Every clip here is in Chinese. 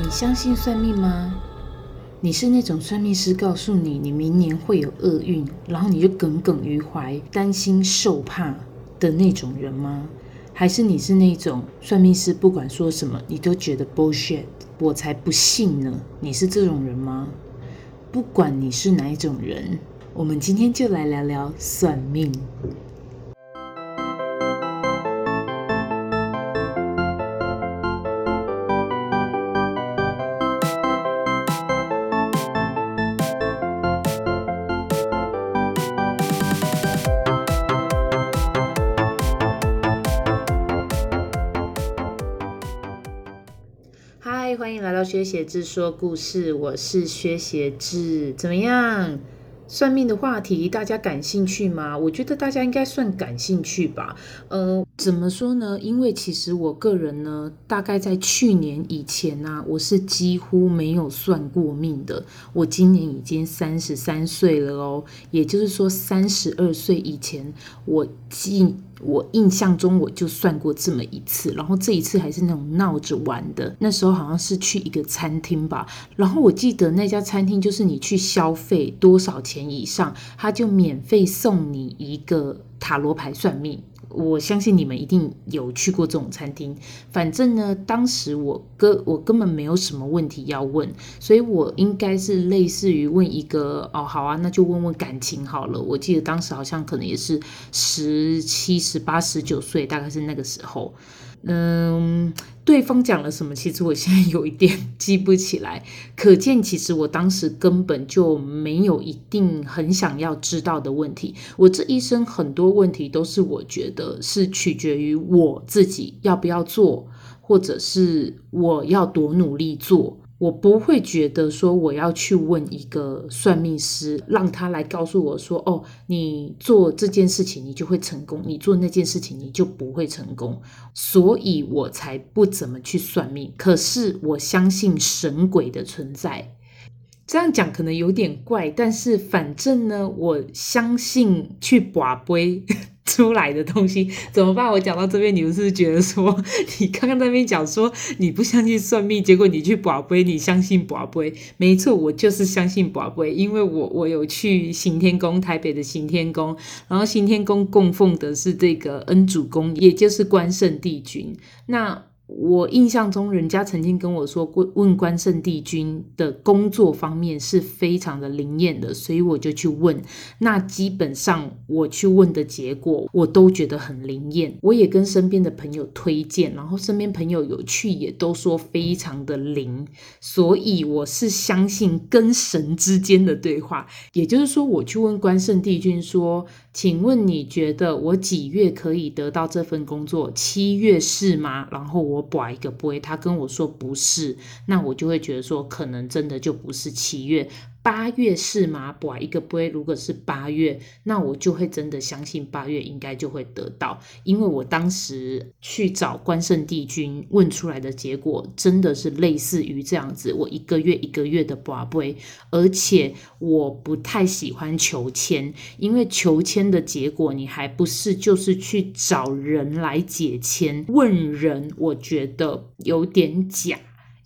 你相信算命吗？你是那种算命师告诉你你明年会有厄运，然后你就耿耿于怀、担心受怕的那种人吗？还是你是那种算命师不管说什么你都觉得 bullshit，我才不信呢？你是这种人吗？不管你是哪一种人，我们今天就来聊聊算命。嗨欢迎来到薛协志说故事，我是薛协志。怎么样？算命的话题大家感兴趣吗？我觉得大家应该算感兴趣吧。呃，怎么说呢？因为其实我个人呢，大概在去年以前呢、啊，我是几乎没有算过命的。我今年已经三十三岁了哦，也就是说三十二岁以前，我记。我印象中我就算过这么一次，然后这一次还是那种闹着玩的。那时候好像是去一个餐厅吧，然后我记得那家餐厅就是你去消费多少钱以上，他就免费送你一个塔罗牌算命。我相信你们一定有去过这种餐厅。反正呢，当时我根我根本没有什么问题要问，所以我应该是类似于问一个哦，好啊，那就问问感情好了。我记得当时好像可能也是十七、十八、十九岁，大概是那个时候。嗯，对方讲了什么？其实我现在有一点记不起来。可见，其实我当时根本就没有一定很想要知道的问题。我这一生很多问题都是我觉得是取决于我自己要不要做，或者是我要多努力做。我不会觉得说我要去问一个算命师，让他来告诉我说，哦，你做这件事情你就会成功，你做那件事情你就不会成功，所以我才不怎么去算命。可是我相信神鬼的存在，这样讲可能有点怪，但是反正呢，我相信去拔杯。出来的东西怎么办？我讲到这边，你们是不是觉得说，你刚刚那边讲说你不相信算命，结果你去博杯，你相信博杯？没错，我就是相信博杯，因为我 我有去行天宫，台北的行天宫，然后行天宫供奉的是这个恩主公，也就是关圣帝君。那我印象中，人家曾经跟我说过，问关圣帝君的工作方面是非常的灵验的，所以我就去问。那基本上我去问的结果，我都觉得很灵验。我也跟身边的朋友推荐，然后身边朋友有去也都说非常的灵，所以我是相信跟神之间的对话。也就是说，我去问关圣帝君说：“请问你觉得我几月可以得到这份工作？七月是吗？”然后我。我拔一个杯，他跟我说不是，那我就会觉得说，可能真的就不是七月。八月是吗？拔一个杯，如果是八月，那我就会真的相信八月应该就会得到，因为我当时去找关圣帝君问出来的结果真的是类似于这样子。我一个月一个月的拔杯，而且我不太喜欢求签，因为求签的结果你还不是就是去找人来解签，问人，我觉得有点假。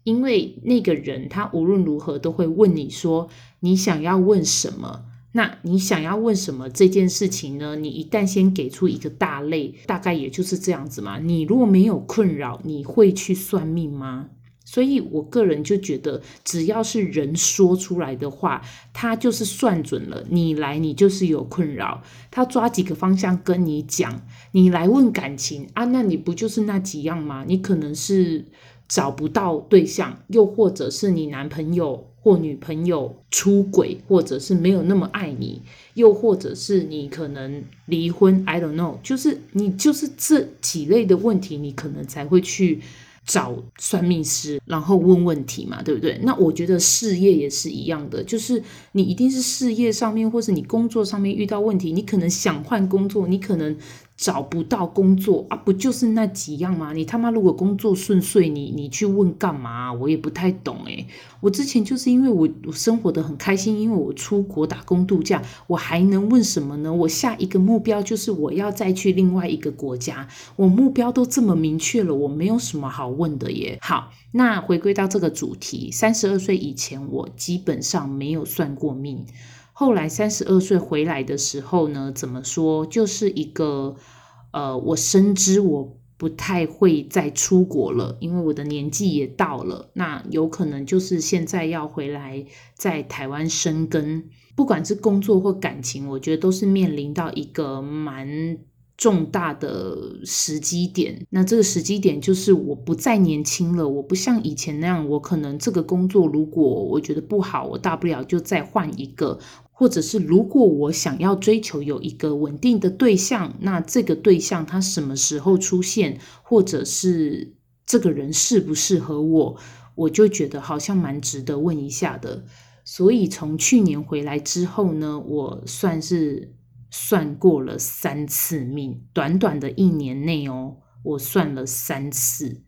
因为那个人他无论如何都会问你说，你想要问什么？那你想要问什么这件事情呢？你一旦先给出一个大类，大概也就是这样子嘛。你如果没有困扰，你会去算命吗？所以我个人就觉得，只要是人说出来的话，他就是算准了。你来，你就是有困扰，他抓几个方向跟你讲。你来问感情啊，那你不就是那几样吗？你可能是。找不到对象，又或者是你男朋友或女朋友出轨，或者是没有那么爱你，又或者是你可能离婚，I don't know，就是你就是这几类的问题，你可能才会去找算命师，然后问问题嘛，对不对？那我觉得事业也是一样的，就是你一定是事业上面，或是你工作上面遇到问题，你可能想换工作，你可能。找不到工作啊，不就是那几样吗？你他妈如果工作顺遂，你你去问干嘛？我也不太懂诶。我之前就是因为我我生活得很开心，因为我出国打工度假，我还能问什么呢？我下一个目标就是我要再去另外一个国家，我目标都这么明确了，我没有什么好问的耶。好，那回归到这个主题，三十二岁以前我基本上没有算过命。后来三十二岁回来的时候呢，怎么说？就是一个，呃，我深知我不太会再出国了，因为我的年纪也到了。那有可能就是现在要回来在台湾生根，不管是工作或感情，我觉得都是面临到一个蛮重大的时机点，那这个时机点就是我不再年轻了，我不像以前那样，我可能这个工作如果我觉得不好，我大不了就再换一个，或者是如果我想要追求有一个稳定的对象，那这个对象他什么时候出现，或者是这个人适不适合我，我就觉得好像蛮值得问一下的。所以从去年回来之后呢，我算是。算过了三次命，短短的一年内哦，我算了三次。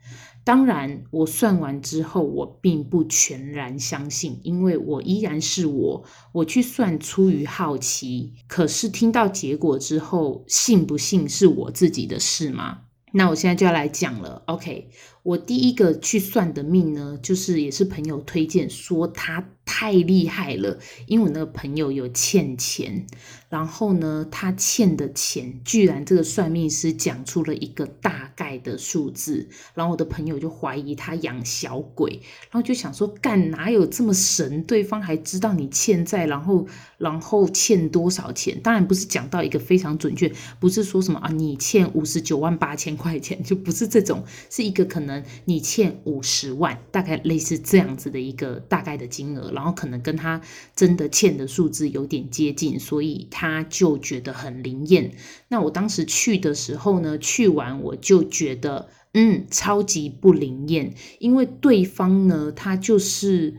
当然，我算完之后，我并不全然相信，因为我依然是我。我去算出于好奇，可是听到结果之后，信不信是我自己的事吗？那我现在就要来讲了。OK，我第一个去算的命呢，就是也是朋友推荐说他。太厉害了，因为我那个朋友有欠钱，然后呢，他欠的钱居然这个算命师讲出了一个大概的数字，然后我的朋友就怀疑他养小鬼，然后就想说，干哪有这么神？对方还知道你欠债，然后然后欠多少钱？当然不是讲到一个非常准确，不是说什么啊，你欠五十九万八千块钱，就不是这种，是一个可能你欠五十万，大概类似这样子的一个大概的金额。然后然后可能跟他真的欠的数字有点接近，所以他就觉得很灵验。那我当时去的时候呢，去完我就觉得，嗯，超级不灵验，因为对方呢，他就是。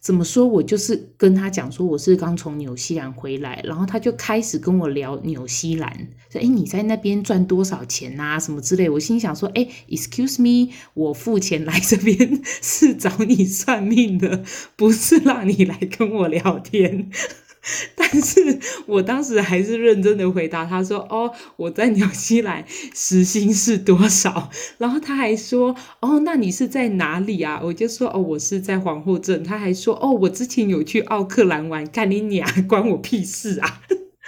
怎么说？我就是跟他讲说，我是刚从纽西兰回来，然后他就开始跟我聊纽西兰，说：“哎，你在那边赚多少钱啊？什么之类。”我心想说：“哎，excuse me，我付钱来这边是找你算命的，不是让你来跟我聊天。” 但是我当时还是认真的回答他说：“哦，我在纽西兰时薪是多少？”然后他还说：“哦，那你是在哪里啊？”我就说：“哦，我是在皇后镇。”他还说：“哦，我之前有去奥克兰玩，干你娘，关我屁事啊！”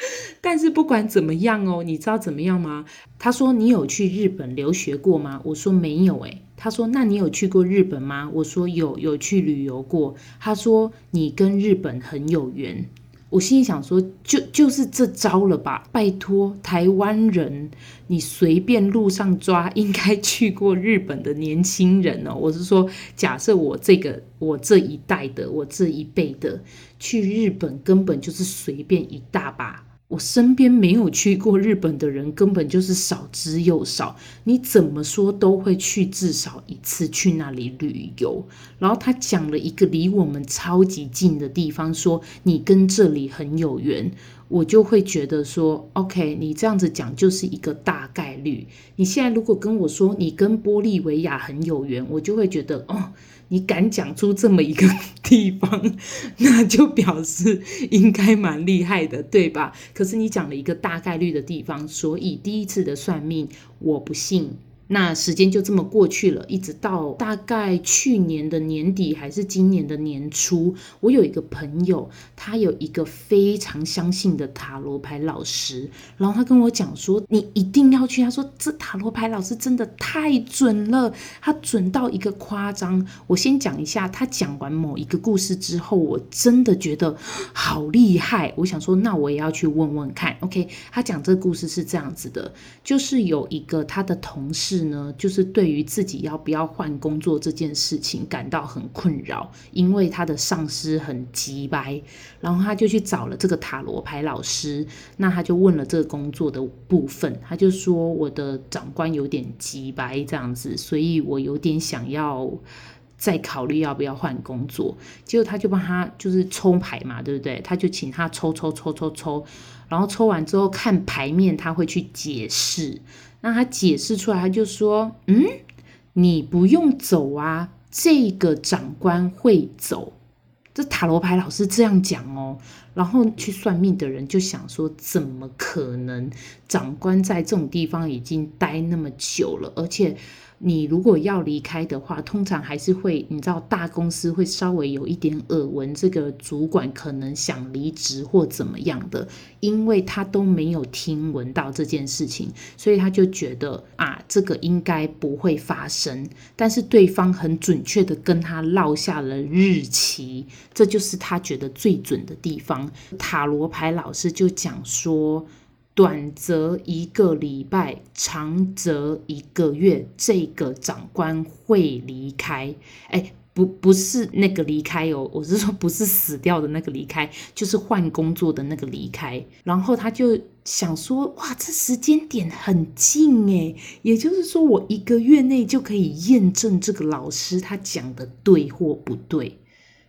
但是不管怎么样哦，你知道怎么样吗？他说：“你有去日本留学过吗？”我说：“没有。”诶，他说：“那你有去过日本吗？”我说：“有，有去旅游过。”他说：“你跟日本很有缘。”我心里想说，就就是这招了吧？拜托，台湾人，你随便路上抓，应该去过日本的年轻人哦。我是说，假设我这个我这一代的，我这一辈的，去日本根本就是随便一大把。我身边没有去过日本的人根本就是少之又少，你怎么说都会去至少一次去那里旅游。然后他讲了一个离我们超级近的地方，说你跟这里很有缘，我就会觉得说，OK，你这样子讲就是一个大概率。你现在如果跟我说你跟玻利维亚很有缘，我就会觉得哦。你敢讲出这么一个地方，那就表示应该蛮厉害的，对吧？可是你讲了一个大概率的地方，所以第一次的算命，我不信。那时间就这么过去了，一直到大概去年的年底还是今年的年初，我有一个朋友，他有一个非常相信的塔罗牌老师，然后他跟我讲说，你一定要去。他说这塔罗牌老师真的太准了，他准到一个夸张。我先讲一下，他讲完某一个故事之后，我真的觉得好厉害。我想说，那我也要去问问看。OK，他讲这个故事是这样子的，就是有一个他的同事。是呢，就是对于自己要不要换工作这件事情感到很困扰，因为他的上司很急掰，然后他就去找了这个塔罗牌老师，那他就问了这个工作的部分，他就说我的长官有点急掰这样子，所以我有点想要再考虑要不要换工作。结果他就帮他就是抽牌嘛，对不对？他就请他抽抽抽抽抽，然后抽完之后看牌面，他会去解释。那他解释出来，他就说：“嗯，你不用走啊，这个长官会走。”这塔罗牌老师这样讲哦，然后去算命的人就想说，怎么可能？长官在这种地方已经待那么久了，而且。你如果要离开的话，通常还是会，你知道大公司会稍微有一点耳闻，这个主管可能想离职或怎么样的，因为他都没有听闻到这件事情，所以他就觉得啊，这个应该不会发生。但是对方很准确的跟他落下了日期，这就是他觉得最准的地方。塔罗牌老师就讲说。短则一个礼拜，长则一个月，这个长官会离开。哎，不，不是那个离开哦，我是说不是死掉的那个离开，就是换工作的那个离开。然后他就想说，哇，这时间点很近诶，也就是说我一个月内就可以验证这个老师他讲的对或不对。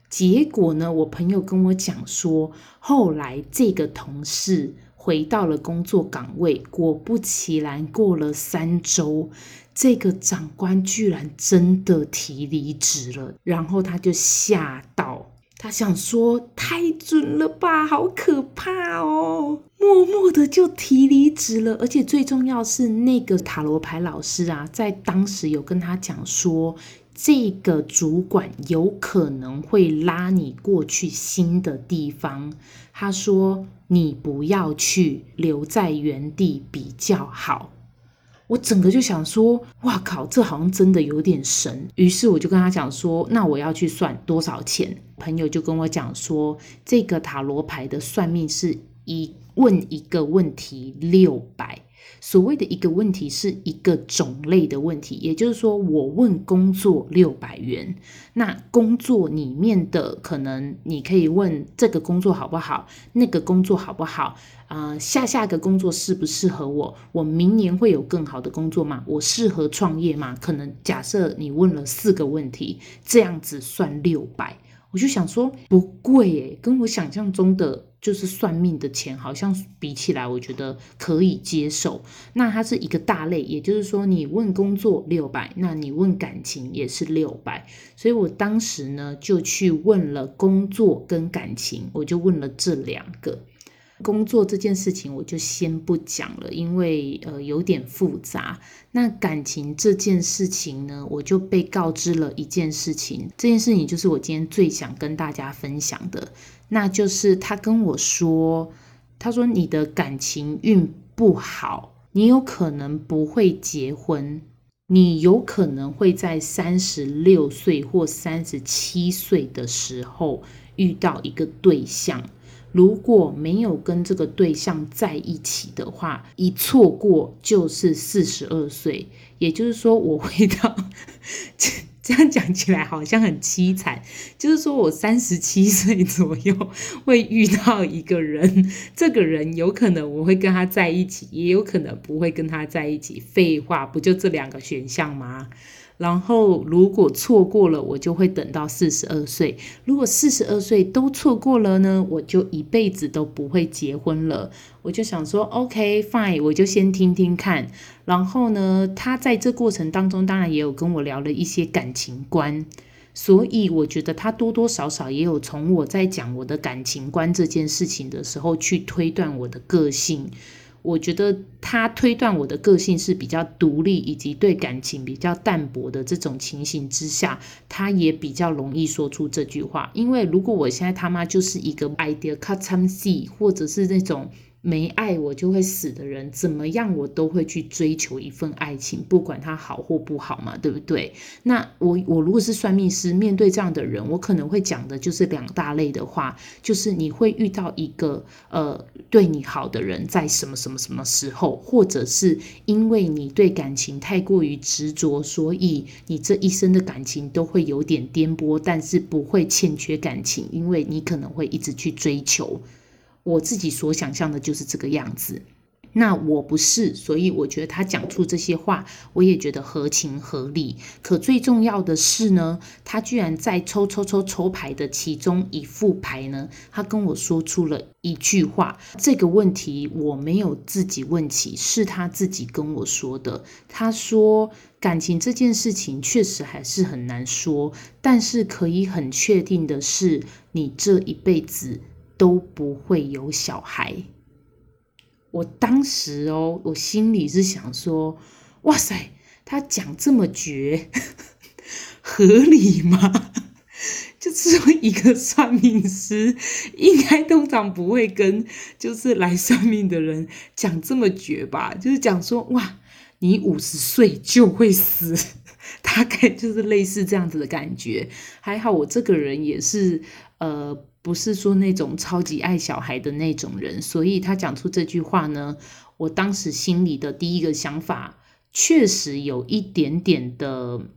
结果呢，我朋友跟我讲说，后来这个同事。回到了工作岗位，果不其然，过了三周，这个长官居然真的提离职了。然后他就吓到，他想说：“太准了吧，好可怕哦！”默默的就提离职了。而且最重要是，那个塔罗牌老师啊，在当时有跟他讲说，这个主管有可能会拉你过去新的地方。他说。你不要去，留在原地比较好。我整个就想说，哇靠，这好像真的有点神。于是我就跟他讲说，那我要去算多少钱？朋友就跟我讲说，这个塔罗牌的算命是一问一个问题六百。所谓的一个问题是一个种类的问题，也就是说，我问工作六百元，那工作里面的可能你可以问这个工作好不好，那个工作好不好，啊、下下个工作适不适合我？我明年会有更好的工作吗？我适合创业吗？可能假设你问了四个问题，这样子算六百，我就想说不贵诶，跟我想象中的。就是算命的钱，好像比起来，我觉得可以接受。那它是一个大类，也就是说，你问工作六百，那你问感情也是六百。所以我当时呢，就去问了工作跟感情，我就问了这两个。工作这件事情我就先不讲了，因为呃有点复杂。那感情这件事情呢，我就被告知了一件事情，这件事情就是我今天最想跟大家分享的，那就是他跟我说，他说你的感情运不好，你有可能不会结婚，你有可能会在三十六岁或三十七岁的时候遇到一个对象。如果没有跟这个对象在一起的话，一错过就是四十二岁。也就是说，我会到 这样讲起来好像很凄惨。就是说我三十七岁左右会遇到一个人，这个人有可能我会跟他在一起，也有可能不会跟他在一起。废话，不就这两个选项吗？然后，如果错过了，我就会等到四十二岁。如果四十二岁都错过了呢，我就一辈子都不会结婚了。我就想说，OK fine，我就先听听看。然后呢，他在这过程当中，当然也有跟我聊了一些感情观，所以我觉得他多多少少也有从我在讲我的感情观这件事情的时候，去推断我的个性。我觉得他推断我的个性是比较独立，以及对感情比较淡薄的这种情形之下，他也比较容易说出这句话。因为如果我现在他妈就是一个 idea cut some see，或者是那种。没爱我就会死的人，怎么样我都会去追求一份爱情，不管他好或不好嘛，对不对？那我我如果是算命师，面对这样的人，我可能会讲的就是两大类的话，就是你会遇到一个呃对你好的人，在什么什么什么时候，或者是因为你对感情太过于执着，所以你这一生的感情都会有点颠簸，但是不会欠缺感情，因为你可能会一直去追求。我自己所想象的就是这个样子。那我不是，所以我觉得他讲出这些话，我也觉得合情合理。可最重要的是呢，他居然在抽抽抽抽牌的其中一副牌呢，他跟我说出了一句话。这个问题我没有自己问起，是他自己跟我说的。他说，感情这件事情确实还是很难说，但是可以很确定的是，你这一辈子都不会有小孩。我当时哦，我心里是想说，哇塞，他讲这么绝，合理吗？就是说一个算命师，应该通常不会跟就是来算命的人讲这么绝吧？就是讲说，哇，你五十岁就会死，大概就是类似这样子的感觉。还好我这个人也是，呃。不是说那种超级爱小孩的那种人，所以他讲出这句话呢，我当时心里的第一个想法，确实有一点点的，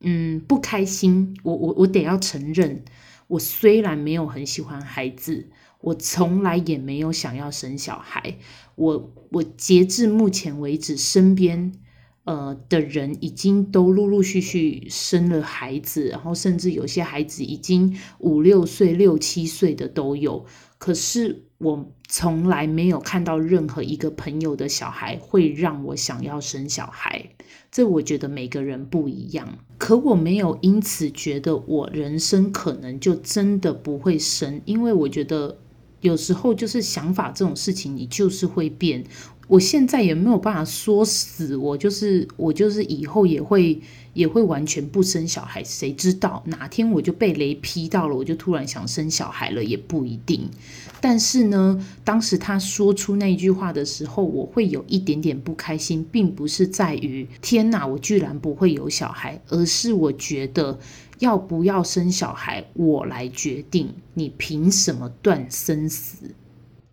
嗯，不开心。我我我得要承认，我虽然没有很喜欢孩子，我从来也没有想要生小孩。我我截至目前为止，身边。呃，的人已经都陆陆续续生了孩子，然后甚至有些孩子已经五六岁、六七岁的都有。可是我从来没有看到任何一个朋友的小孩会让我想要生小孩。这我觉得每个人不一样。可我没有因此觉得我人生可能就真的不会生，因为我觉得有时候就是想法这种事情，你就是会变。我现在也没有办法说死我，就是我就是以后也会也会完全不生小孩，谁知道哪天我就被雷劈到了，我就突然想生小孩了，也不一定。但是呢，当时他说出那句话的时候，我会有一点点不开心，并不是在于天哪，我居然不会有小孩，而是我觉得要不要生小孩，我来决定，你凭什么断生死？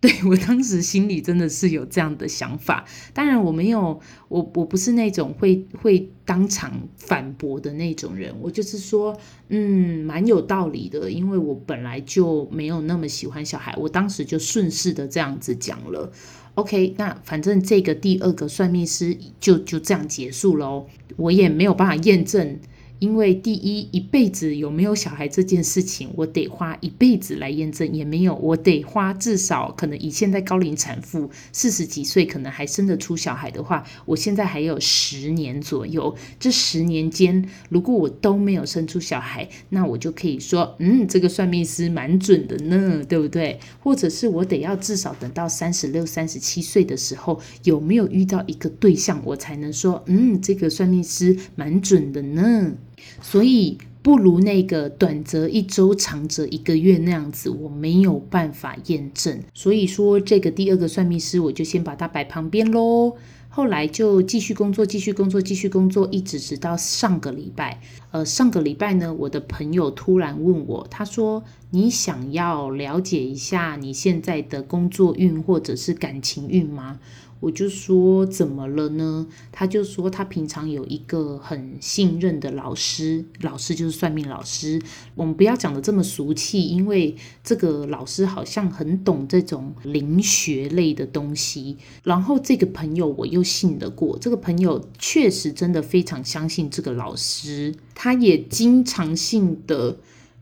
对，我当时心里真的是有这样的想法，当然我没有，我我不是那种会会当场反驳的那种人，我就是说，嗯，蛮有道理的，因为我本来就没有那么喜欢小孩，我当时就顺势的这样子讲了。OK，那反正这个第二个算命师就就这样结束喽，我也没有办法验证。因为第一，一辈子有没有小孩这件事情，我得花一辈子来验证，也没有，我得花至少可能以现在高龄产妇四十几岁可能还生得出小孩的话，我现在还有十年左右，这十年间如果我都没有生出小孩，那我就可以说，嗯，这个算命师蛮准的呢，对不对？或者是我得要至少等到三十六、三十七岁的时候，有没有遇到一个对象，我才能说，嗯，这个算命师蛮准的呢。所以不如那个短则一周，长则一个月那样子，我没有办法验证。所以说，这个第二个算命师，我就先把它摆旁边喽。后来就继续工作，继续工作，继续工作，一直直到上个礼拜。呃，上个礼拜呢，我的朋友突然问我，他说：“你想要了解一下你现在的工作运或者是感情运吗？”我就说怎么了呢？他就说他平常有一个很信任的老师，老师就是算命老师。我们不要讲得这么俗气，因为这个老师好像很懂这种灵学类的东西。然后这个朋友我又信得过，这个朋友确实真的非常相信这个老师，他也经常性的。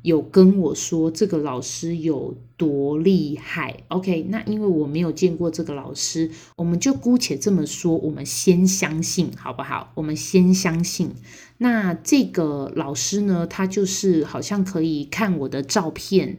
有跟我说这个老师有多厉害，OK？那因为我没有见过这个老师，我们就姑且这么说，我们先相信好不好？我们先相信。那这个老师呢，他就是好像可以看我的照片。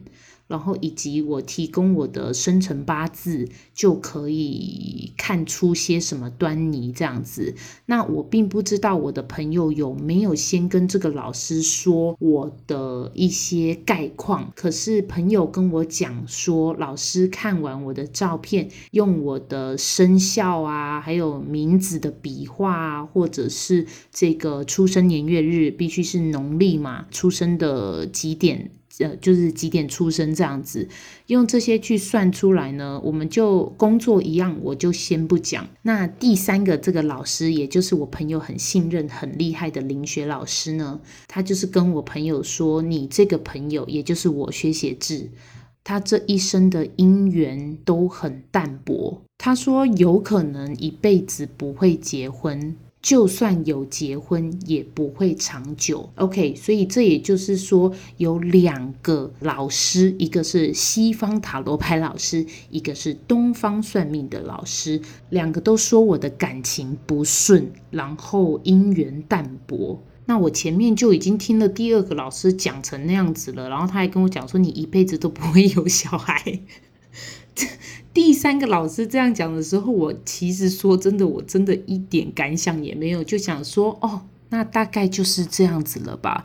然后以及我提供我的生辰八字，就可以看出些什么端倪这样子。那我并不知道我的朋友有没有先跟这个老师说我的一些概况。可是朋友跟我讲说，老师看完我的照片，用我的生肖啊，还有名字的笔画啊，或者是这个出生年月日，必须是农历嘛，出生的几点。呃，就是几点出生这样子，用这些去算出来呢，我们就工作一样，我就先不讲。那第三个这个老师，也就是我朋友很信任、很厉害的林学老师呢，他就是跟我朋友说，你这个朋友，也就是我薛写志，他这一生的姻缘都很淡薄。他说有可能一辈子不会结婚。就算有结婚，也不会长久。OK，所以这也就是说，有两个老师，一个是西方塔罗牌老师，一个是东方算命的老师，两个都说我的感情不顺，然后姻缘淡薄。那我前面就已经听了第二个老师讲成那样子了，然后他还跟我讲说，你一辈子都不会有小孩。第三个老师这样讲的时候，我其实说真的，我真的一点感想也没有，就想说哦，那大概就是这样子了吧。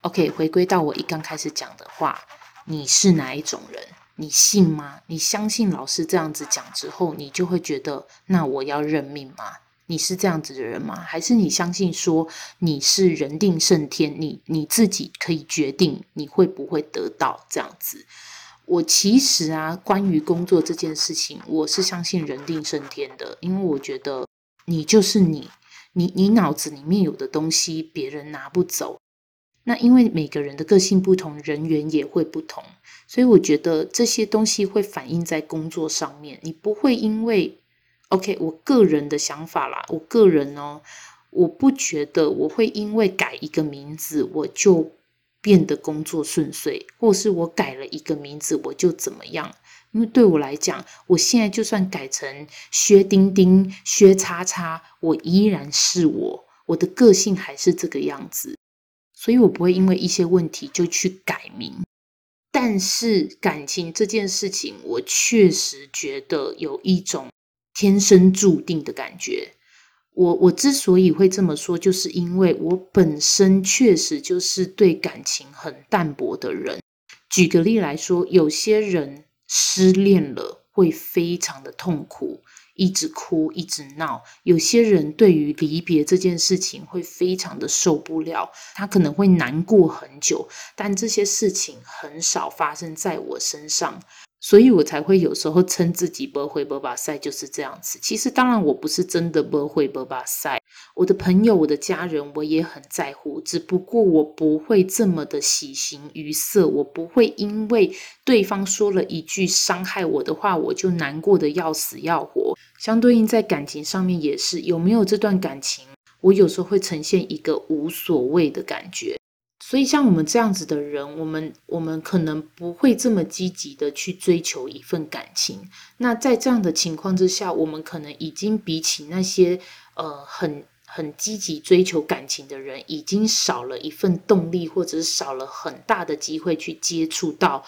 OK，回归到我一刚开始讲的话，你是哪一种人？你信吗？你相信老师这样子讲之后，你就会觉得那我要认命吗？你是这样子的人吗？还是你相信说你是人定胜天，你你自己可以决定你会不会得到这样子？我其实啊，关于工作这件事情，我是相信人定胜天的，因为我觉得你就是你，你你脑子里面有的东西，别人拿不走。那因为每个人的个性不同，人缘也会不同，所以我觉得这些东西会反映在工作上面。你不会因为，OK，我个人的想法啦，我个人哦，我不觉得我会因为改一个名字，我就。变得工作顺遂，或是我改了一个名字，我就怎么样？因为对我来讲，我现在就算改成薛丁丁、薛叉叉，我依然是我，我的个性还是这个样子，所以我不会因为一些问题就去改名。但是感情这件事情，我确实觉得有一种天生注定的感觉。我我之所以会这么说，就是因为我本身确实就是对感情很淡薄的人。举个例来说，有些人失恋了会非常的痛苦，一直哭，一直闹；有些人对于离别这件事情会非常的受不了，他可能会难过很久。但这些事情很少发生在我身上。所以我才会有时候称自己不会不把赛，就是这样子。其实当然我不是真的不会不把赛，我的朋友、我的家人我也很在乎，只不过我不会这么的喜形于色，我不会因为对方说了一句伤害我的话，我就难过得要死要活。相对应在感情上面也是，有没有这段感情，我有时候会呈现一个无所谓的感觉。所以，像我们这样子的人，我们我们可能不会这么积极的去追求一份感情。那在这样的情况之下，我们可能已经比起那些呃很很积极追求感情的人，已经少了一份动力，或者是少了很大的机会去接触到。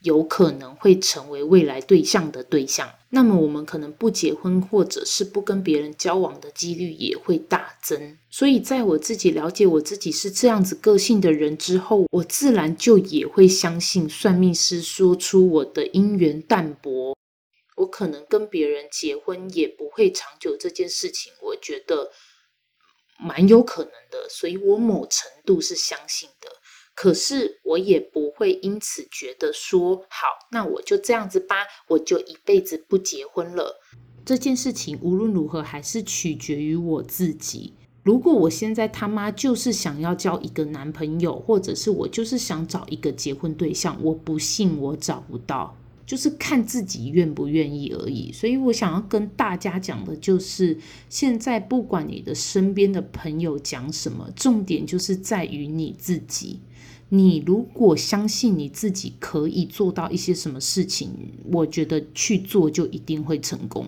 有可能会成为未来对象的对象，那么我们可能不结婚，或者是不跟别人交往的几率也会大增。所以，在我自己了解我自己是这样子个性的人之后，我自然就也会相信算命师说出我的姻缘淡薄，我可能跟别人结婚也不会长久这件事情，我觉得蛮有可能的，所以我某程度是相信的。可是我也不会因此觉得说好，那我就这样子吧，我就一辈子不结婚了。这件事情无论如何还是取决于我自己。如果我现在他妈就是想要交一个男朋友，或者是我就是想找一个结婚对象，我不信我找不到，就是看自己愿不愿意而已。所以我想要跟大家讲的就是，现在不管你的身边的朋友讲什么，重点就是在于你自己。你如果相信你自己可以做到一些什么事情，我觉得去做就一定会成功。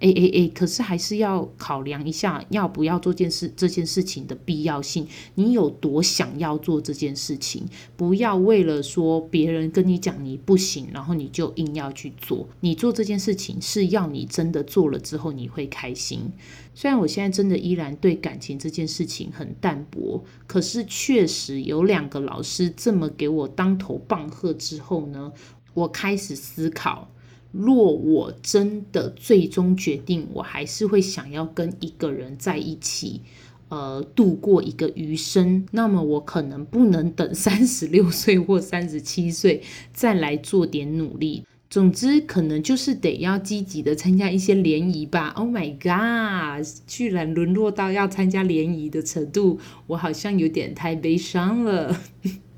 哎哎哎，可是还是要考量一下，要不要做件事，这件事情的必要性。你有多想要做这件事情？不要为了说别人跟你讲你不行，然后你就硬要去做。你做这件事情是要你真的做了之后你会开心。虽然我现在真的依然对感情这件事情很淡薄，可是确实有两个老师这么给我当头棒喝之后呢，我开始思考。若我真的最终决定，我还是会想要跟一个人在一起，呃，度过一个余生。那么我可能不能等三十六岁或三十七岁再来做点努力。总之，可能就是得要积极的参加一些联谊吧。Oh my god，居然沦落到要参加联谊的程度，我好像有点太悲伤了。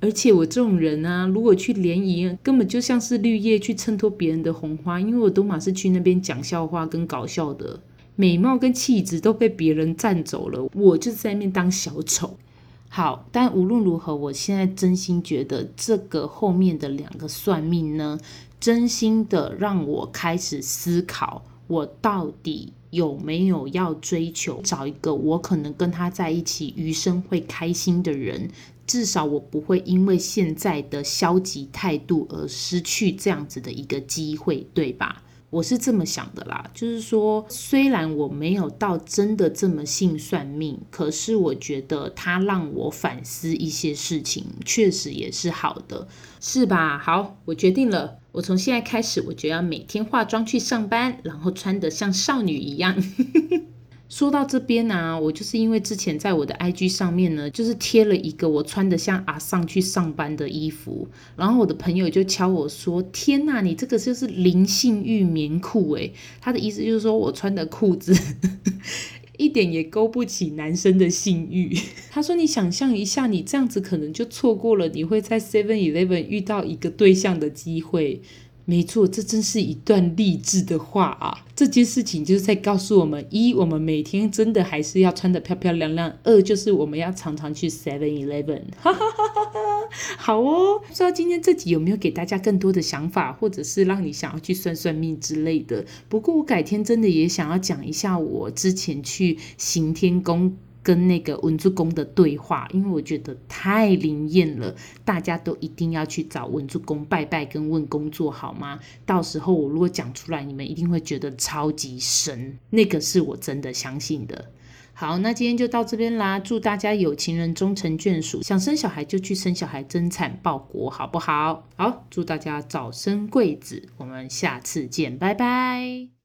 而且我这种人啊，如果去联谊，根本就像是绿叶去衬托别人的红花，因为我都马是去那边讲笑话跟搞笑的，美貌跟气质都被别人占走了，我就在那边当小丑。好，但无论如何，我现在真心觉得这个后面的两个算命呢，真心的让我开始思考，我到底有没有要追求找一个我可能跟他在一起余生会开心的人，至少我不会因为现在的消极态度而失去这样子的一个机会，对吧？我是这么想的啦，就是说，虽然我没有到真的这么信算命，可是我觉得它让我反思一些事情，确实也是好的，是吧？好，我决定了，我从现在开始，我就要每天化妆去上班，然后穿得像少女一样。说到这边呢、啊，我就是因为之前在我的 IG 上面呢，就是贴了一个我穿得像阿桑去上班的衣服，然后我的朋友就敲我说：“天呐，你这个就是灵性玉棉裤诶。”他的意思就是说我穿的裤子 一点也勾不起男生的性欲。他说：“你想象一下，你这样子可能就错过了你会在 Seven Eleven 遇到一个对象的机会。”没错，这真是一段励志的话啊！这件事情就是在告诉我们：一，我们每天真的还是要穿得漂漂亮亮；二，就是我们要常常去 Seven Eleven。哈哈哈哈哈！好哦，不知道今天这集有没有给大家更多的想法，或者是让你想要去算算命之类的。不过我改天真的也想要讲一下我之前去行天宫。跟那个文主公的对话，因为我觉得太灵验了，大家都一定要去找文主公拜拜跟问工作好吗？到时候我如果讲出来，你们一定会觉得超级神，那个是我真的相信的。好，那今天就到这边啦，祝大家有情人终成眷属，想生小孩就去生小孩，增产报国，好不好？好，祝大家早生贵子，我们下次见，拜拜。